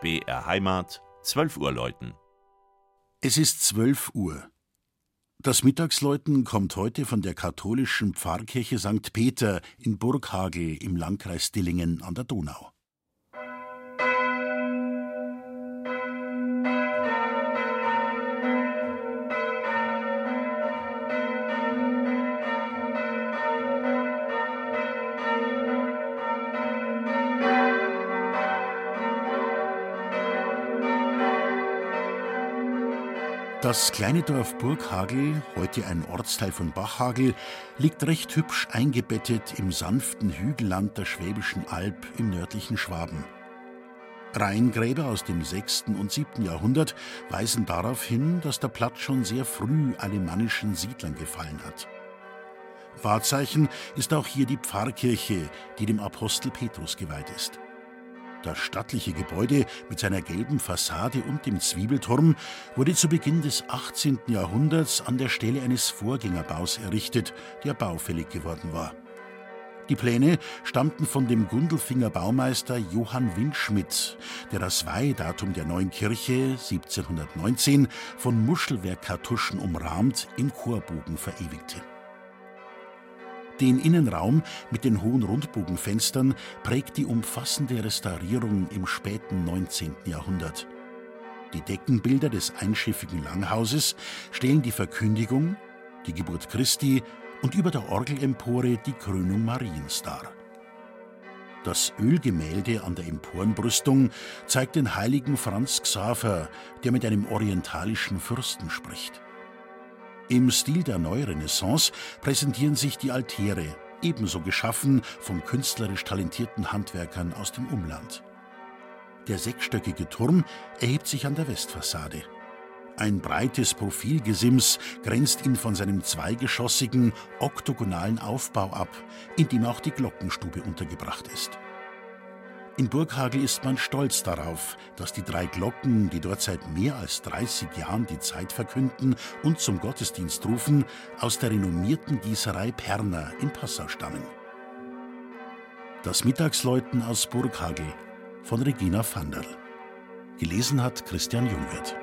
BR Heimat, 12 Uhr läuten. Es ist 12 Uhr. Das Mittagsläuten kommt heute von der katholischen Pfarrkirche St. Peter in Burghagel im Landkreis Dillingen an der Donau. Das kleine Dorf Burghagel, heute ein Ortsteil von Bachhagel, liegt recht hübsch eingebettet im sanften Hügelland der Schwäbischen Alb im nördlichen Schwaben. Rheingräber aus dem 6. und 7. Jahrhundert weisen darauf hin, dass der Platz schon sehr früh alemannischen Siedlern gefallen hat. Wahrzeichen ist auch hier die Pfarrkirche, die dem Apostel Petrus geweiht ist. Das stattliche Gebäude mit seiner gelben Fassade und dem Zwiebelturm wurde zu Beginn des 18. Jahrhunderts an der Stelle eines Vorgängerbaus errichtet, der baufällig geworden war. Die Pläne stammten von dem Gundelfinger Baumeister Johann Windschmidt, der das Weihedatum der neuen Kirche 1719 von Muschelwerkkartuschen umrahmt im Chorbogen verewigte. Den Innenraum mit den hohen Rundbogenfenstern prägt die umfassende Restaurierung im späten 19. Jahrhundert. Die Deckenbilder des einschiffigen Langhauses stellen die Verkündigung, die Geburt Christi und über der Orgelempore die Krönung Mariens dar. Das Ölgemälde an der Emporenbrüstung zeigt den heiligen Franz Xaver, der mit einem orientalischen Fürsten spricht. Im Stil der Neurenaissance präsentieren sich die Altäre, ebenso geschaffen von künstlerisch talentierten Handwerkern aus dem Umland. Der sechsstöckige Turm erhebt sich an der Westfassade. Ein breites Profilgesims grenzt ihn von seinem zweigeschossigen, oktogonalen Aufbau ab, in dem auch die Glockenstube untergebracht ist. In Burghagel ist man stolz darauf, dass die drei Glocken, die dort seit mehr als 30 Jahren die Zeit verkünden und zum Gottesdienst rufen, aus der renommierten Gießerei Perner in Passau stammen. Das Mittagsläuten aus Burghagel von Regina Vanderl. Gelesen hat Christian Jungwirth.